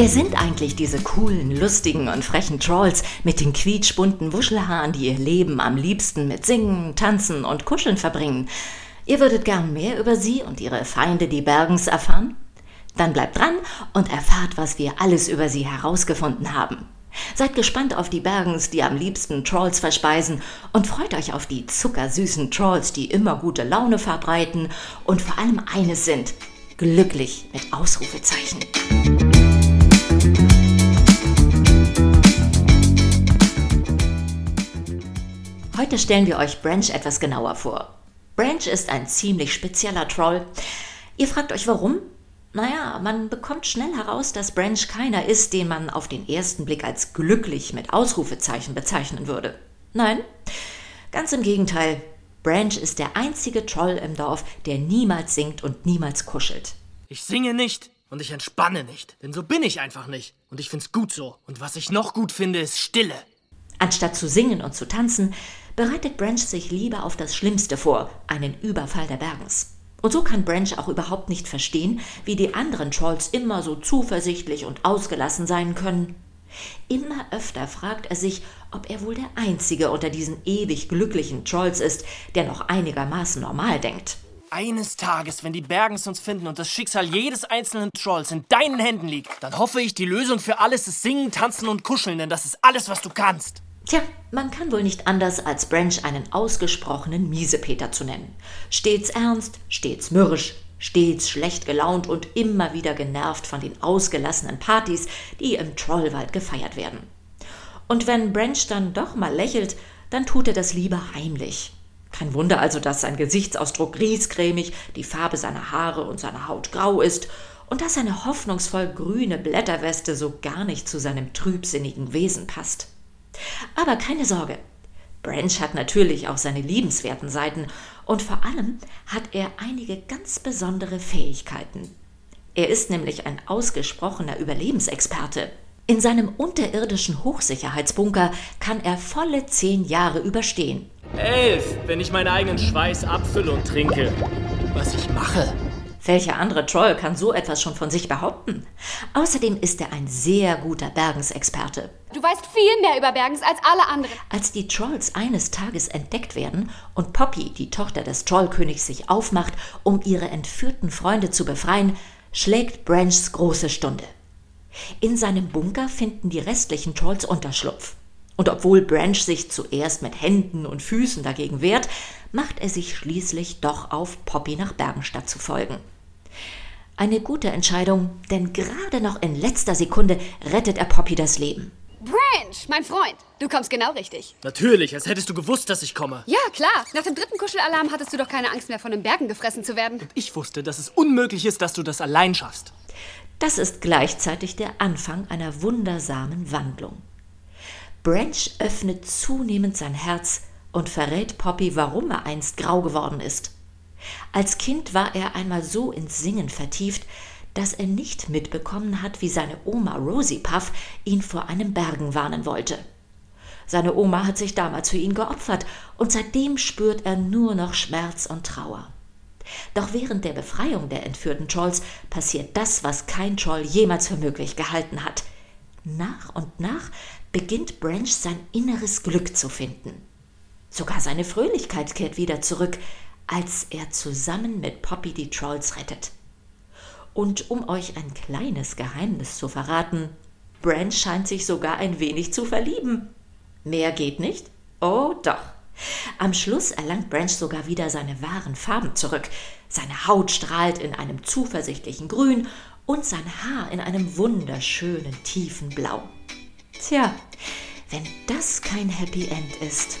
Wer sind eigentlich diese coolen, lustigen und frechen Trolls mit den quietschbunten Wuschelhaaren, die ihr Leben am liebsten mit Singen, Tanzen und Kuscheln verbringen? Ihr würdet gern mehr über sie und ihre Feinde, die Bergens, erfahren? Dann bleibt dran und erfahrt, was wir alles über sie herausgefunden haben. Seid gespannt auf die Bergens, die am liebsten Trolls verspeisen und freut euch auf die zuckersüßen Trolls, die immer gute Laune verbreiten und vor allem eines sind, glücklich mit Ausrufezeichen. Heute stellen wir euch Branch etwas genauer vor. Branch ist ein ziemlich spezieller Troll. Ihr fragt euch warum? Naja, man bekommt schnell heraus, dass Branch keiner ist, den man auf den ersten Blick als glücklich mit Ausrufezeichen bezeichnen würde. Nein, ganz im Gegenteil. Branch ist der einzige Troll im Dorf, der niemals singt und niemals kuschelt. Ich singe nicht und ich entspanne nicht, denn so bin ich einfach nicht. Und ich find's gut so. Und was ich noch gut finde, ist Stille. Anstatt zu singen und zu tanzen, bereitet Branch sich lieber auf das Schlimmste vor, einen Überfall der Bergens. Und so kann Branch auch überhaupt nicht verstehen, wie die anderen Trolls immer so zuversichtlich und ausgelassen sein können. Immer öfter fragt er sich, ob er wohl der Einzige unter diesen ewig glücklichen Trolls ist, der noch einigermaßen normal denkt. Eines Tages, wenn die Bergens uns finden und das Schicksal jedes einzelnen Trolls in deinen Händen liegt, dann hoffe ich, die Lösung für alles ist Singen, Tanzen und Kuscheln, denn das ist alles, was du kannst. Tja, man kann wohl nicht anders, als Branch einen ausgesprochenen Miesepeter zu nennen. Stets ernst, stets mürrisch, stets schlecht gelaunt und immer wieder genervt von den ausgelassenen Partys, die im Trollwald gefeiert werden. Und wenn Branch dann doch mal lächelt, dann tut er das lieber heimlich. Kein Wunder also, dass sein Gesichtsausdruck griesgrämig, die Farbe seiner Haare und seiner Haut grau ist und dass seine hoffnungsvoll grüne Blätterweste so gar nicht zu seinem trübsinnigen Wesen passt. Aber keine Sorge. Branch hat natürlich auch seine liebenswerten Seiten und vor allem hat er einige ganz besondere Fähigkeiten. Er ist nämlich ein ausgesprochener Überlebensexperte. In seinem unterirdischen Hochsicherheitsbunker kann er volle zehn Jahre überstehen. Elf, wenn ich meinen eigenen Schweiß abfülle und trinke. Was ich mache. Welcher andere Troll kann so etwas schon von sich behaupten? Außerdem ist er ein sehr guter Bergensexperte. Du weißt viel mehr über Bergens als alle anderen. Als die Trolls eines Tages entdeckt werden und Poppy, die Tochter des Trollkönigs, sich aufmacht, um ihre entführten Freunde zu befreien, schlägt Branchs große Stunde. In seinem Bunker finden die restlichen Trolls Unterschlupf. Und obwohl Branch sich zuerst mit Händen und Füßen dagegen wehrt, macht er sich schließlich doch auf, Poppy nach Bergenstadt zu folgen. Eine gute Entscheidung, denn gerade noch in letzter Sekunde rettet er Poppy das Leben. Branch, mein Freund, du kommst genau richtig. Natürlich, als hättest du gewusst, dass ich komme. Ja, klar. Nach dem dritten Kuschelalarm hattest du doch keine Angst mehr, von den Bergen gefressen zu werden. Ich wusste, dass es unmöglich ist, dass du das allein schaffst. Das ist gleichzeitig der Anfang einer wundersamen Wandlung. Branch öffnet zunehmend sein Herz und verrät Poppy, warum er einst grau geworden ist. Als Kind war er einmal so ins Singen vertieft, dass er nicht mitbekommen hat, wie seine Oma Rosie Puff ihn vor einem Bergen warnen wollte. Seine Oma hat sich damals für ihn geopfert, und seitdem spürt er nur noch Schmerz und Trauer. Doch während der Befreiung der entführten Trolls passiert das, was kein Troll jemals für möglich gehalten hat. Nach und nach beginnt Branch sein inneres Glück zu finden. Sogar seine Fröhlichkeit kehrt wieder zurück, als er zusammen mit Poppy die Trolls rettet. Und um euch ein kleines Geheimnis zu verraten, Branch scheint sich sogar ein wenig zu verlieben. Mehr geht nicht? Oh doch. Am Schluss erlangt Branch sogar wieder seine wahren Farben zurück. Seine Haut strahlt in einem zuversichtlichen Grün und sein Haar in einem wunderschönen tiefen Blau. Tja, wenn das kein Happy End ist.